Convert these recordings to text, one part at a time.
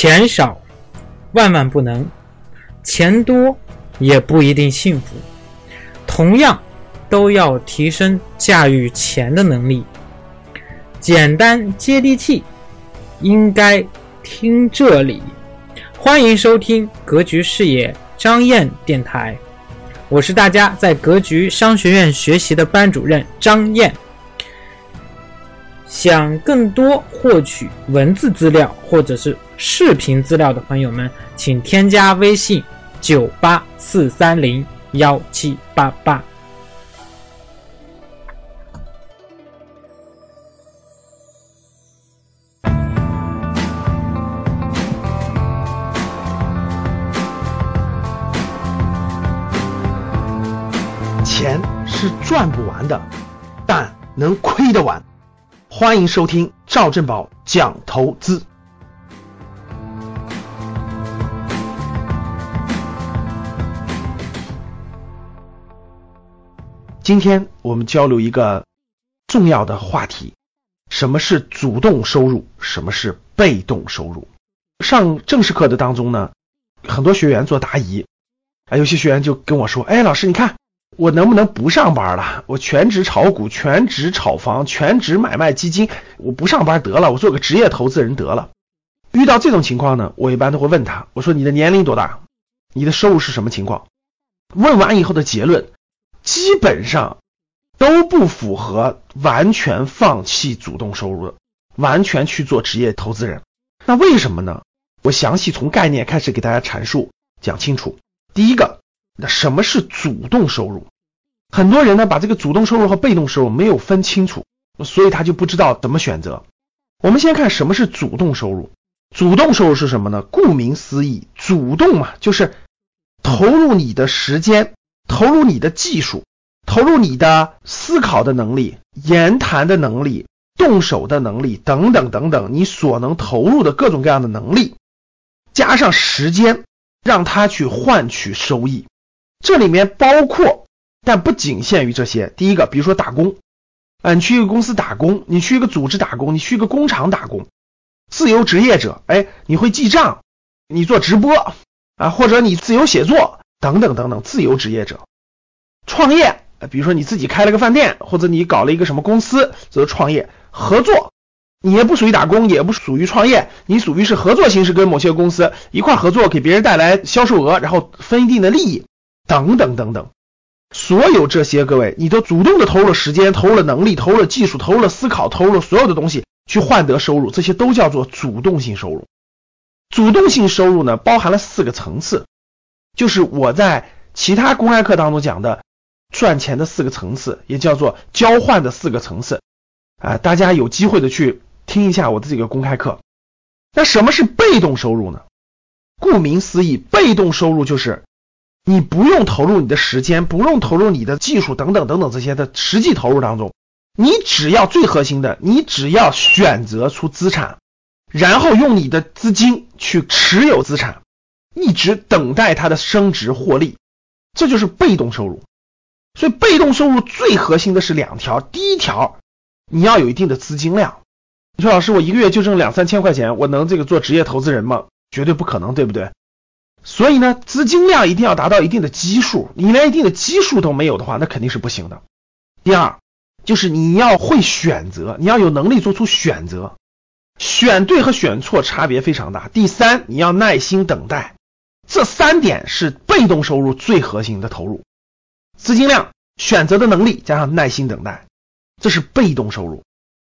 钱少万万不能，钱多也不一定幸福。同样，都要提升驾驭钱的能力。简单接地气，应该听这里。欢迎收听格局视野张燕电台，我是大家在格局商学院学习的班主任张燕。想更多获取文字资料或者是视频资料的朋友们，请添加微信九八四三零幺七八八。钱是赚不完的，但能亏得完。欢迎收听赵振宝讲投资。今天我们交流一个重要的话题：什么是主动收入？什么是被动收入？上正式课的当中呢，很多学员做答疑，啊，有些学员就跟我说：“哎，老师，你看。”我能不能不上班了？我全职炒股，全职炒房，全职买卖基金，我不上班得了，我做个职业投资人得了。遇到这种情况呢，我一般都会问他，我说你的年龄多大？你的收入是什么情况？问完以后的结论，基本上都不符合完全放弃主动收入的，完全去做职业投资人。那为什么呢？我详细从概念开始给大家阐述，讲清楚。第一个。什么是主动收入？很多人呢把这个主动收入和被动收入没有分清楚，所以他就不知道怎么选择。我们先看什么是主动收入。主动收入是什么呢？顾名思义，主动嘛，就是投入你的时间，投入你的技术，投入你的思考的能力、言谈的能力、动手的能力等等等等，你所能投入的各种各样的能力，加上时间，让他去换取收益。这里面包括，但不仅限于这些。第一个，比如说打工，啊，你去一个公司打工，你去一个组织打工，你去一个工厂打工，自由职业者，哎，你会记账，你做直播啊，或者你自由写作等等等等，自由职业者，创业，比如说你自己开了个饭店，或者你搞了一个什么公司，则创业。合作，你也不属于打工，也不属于创业，你属于是合作形式，跟某些公司一块合作，给别人带来销售额，然后分一定的利益。等等等等，所有这些各位，你都主动的投入了时间，投入了能力，投入了技术，投入了思考，投入了所有的东西去换得收入，这些都叫做主动性收入。主动性收入呢，包含了四个层次，就是我在其他公开课当中讲的赚钱的四个层次，也叫做交换的四个层次啊。大家有机会的去听一下我的这个公开课。那什么是被动收入呢？顾名思义，被动收入就是。你不用投入你的时间，不用投入你的技术等等等等这些的实际投入当中，你只要最核心的，你只要选择出资产，然后用你的资金去持有资产，一直等待它的升值获利，这就是被动收入。所以被动收入最核心的是两条，第一条你要有一定的资金量。你说老师，我一个月就挣两三千块钱，我能这个做职业投资人吗？绝对不可能，对不对？所以呢，资金量一定要达到一定的基数，你连一定的基数都没有的话，那肯定是不行的。第二，就是你要会选择，你要有能力做出选择，选对和选错差别非常大。第三，你要耐心等待，这三点是被动收入最核心的投入：资金量、选择的能力加上耐心等待，这是被动收入。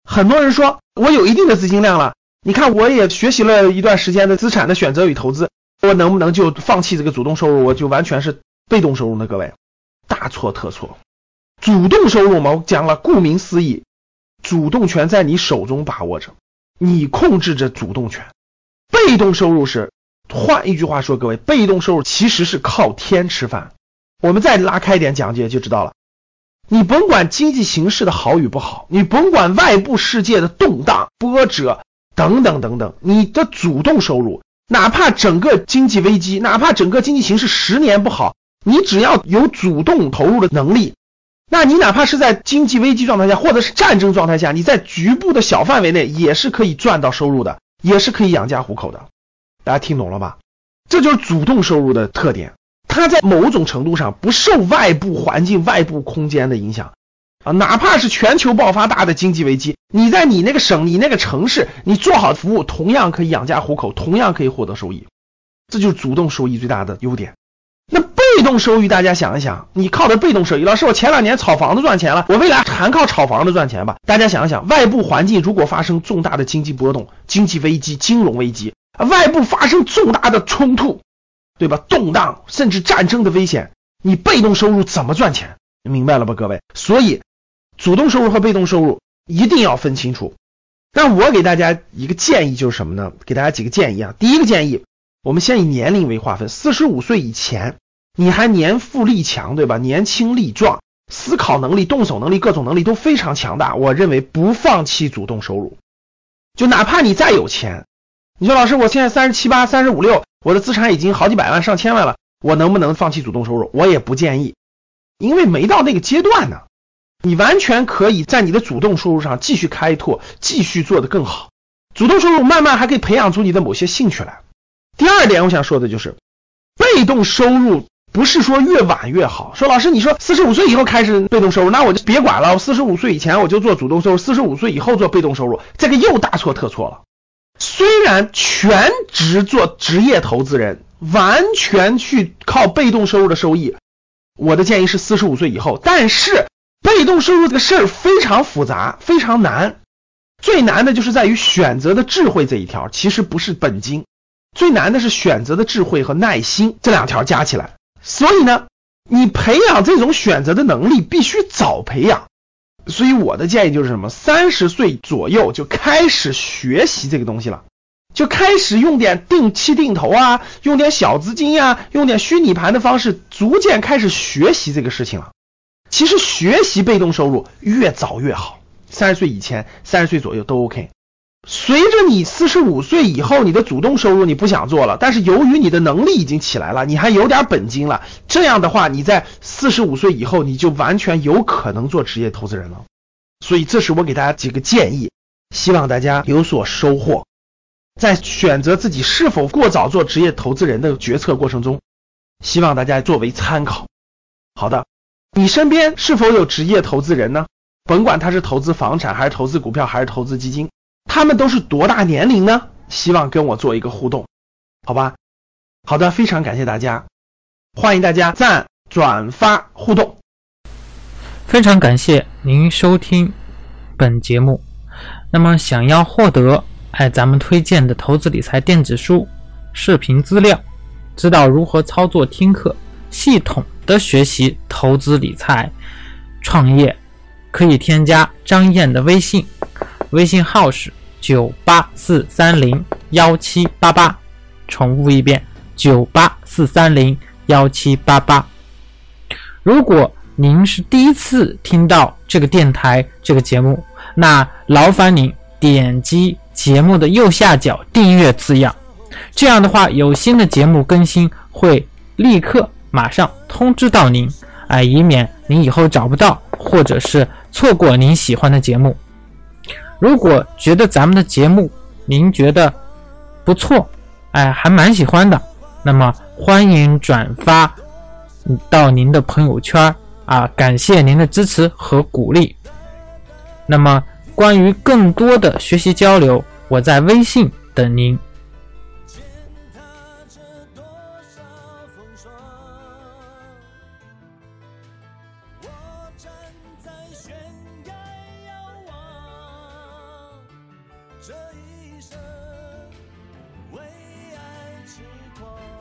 很多人说我有一定的资金量了，你看我也学习了一段时间的资产的选择与投资。我能不能就放弃这个主动收入，我就完全是被动收入呢？各位，大错特错。主动收入嘛，我讲了，顾名思义，主动权在你手中把握着，你控制着主动权。被动收入是，换一句话说，各位，被动收入其实是靠天吃饭。我们再拉开一点讲解就知道了。你甭管经济形势的好与不好，你甭管外部世界的动荡波折等等等等，你的主动收入。哪怕整个经济危机，哪怕整个经济形势十年不好，你只要有主动投入的能力，那你哪怕是在经济危机状态下，或者是战争状态下，你在局部的小范围内也是可以赚到收入的，也是可以养家糊口的。大家听懂了吧？这就是主动收入的特点，它在某种程度上不受外部环境、外部空间的影响啊，哪怕是全球爆发大的经济危机，你在你那个省、你那个城市，你做好服务，同样可以养家糊口，同样可以获得收益，这就是主动收益最大的优点。那被动收益，大家想一想，你靠的被动收益，老师，我前两年炒房子赚钱了，我未来还靠炒房子赚钱吧？大家想一想，外部环境如果发生重大的经济波动、经济危机、金融危机。外部发生重大的冲突，对吧？动荡甚至战争的危险，你被动收入怎么赚钱？明白了吧，各位？所以，主动收入和被动收入一定要分清楚。那我给大家一个建议就是什么呢？给大家几个建议啊。第一个建议，我们先以年龄为划分，四十五岁以前，你还年富力强，对吧？年轻力壮，思考能力、动手能力、各种能力都非常强大。我认为不放弃主动收入，就哪怕你再有钱。你说老师，我现在三十七八、三十五六，我的资产已经好几百万、上千万了，我能不能放弃主动收入？我也不建议，因为没到那个阶段呢。你完全可以在你的主动收入上继续开拓，继续做得更好。主动收入慢慢还可以培养出你的某些兴趣来。第二点，我想说的就是，被动收入不是说越晚越好。说老师，你说四十五岁以后开始被动收入，那我就别管了。我四十五岁以前我就做主动收入，四十五岁以后做被动收入，这个又大错特错了。虽然全职做职业投资人，完全去靠被动收入的收益，我的建议是四十五岁以后。但是被动收入这个事儿非常复杂，非常难。最难的就是在于选择的智慧这一条，其实不是本金，最难的是选择的智慧和耐心这两条加起来。所以呢，你培养这种选择的能力必须早培养。所以我的建议就是什么？三十岁左右就开始学习这个东西了，就开始用点定期定投啊，用点小资金呀，用点虚拟盘的方式，逐渐开始学习这个事情了。其实学习被动收入越早越好，三十岁以前、三十岁左右都 OK。随着你四十五岁以后，你的主动收入你不想做了，但是由于你的能力已经起来了，你还有点本金了，这样的话，你在四十五岁以后，你就完全有可能做职业投资人了。所以，这是我给大家几个建议，希望大家有所收获。在选择自己是否过早做职业投资人的决策过程中，希望大家作为参考。好的，你身边是否有职业投资人呢？甭管他是投资房产，还是投资股票，还是投资基金。他们都是多大年龄呢？希望跟我做一个互动，好吧？好的，非常感谢大家，欢迎大家赞、转发、互动。非常感谢您收听本节目。那么，想要获得哎咱们推荐的投资理财电子书、视频资料，知道如何操作听课，系统的学习投资理财、创业，可以添加张燕的微信，微信号是。九八四三零幺七八八，重复一遍，九八四三零幺七八八。如果您是第一次听到这个电台这个节目，那劳烦您点击节目的右下角订阅字样，这样的话有新的节目更新会立刻马上通知到您，哎，以免您以后找不到或者是错过您喜欢的节目。如果觉得咱们的节目您觉得不错，哎，还蛮喜欢的，那么欢迎转发到您的朋友圈啊，感谢您的支持和鼓励。那么关于更多的学习交流，我在微信等您。这一生为爱痴狂。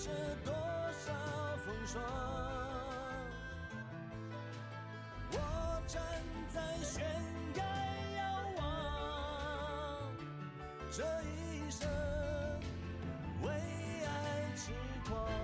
这多少风霜我站在悬崖遥望这一生为爱痴狂。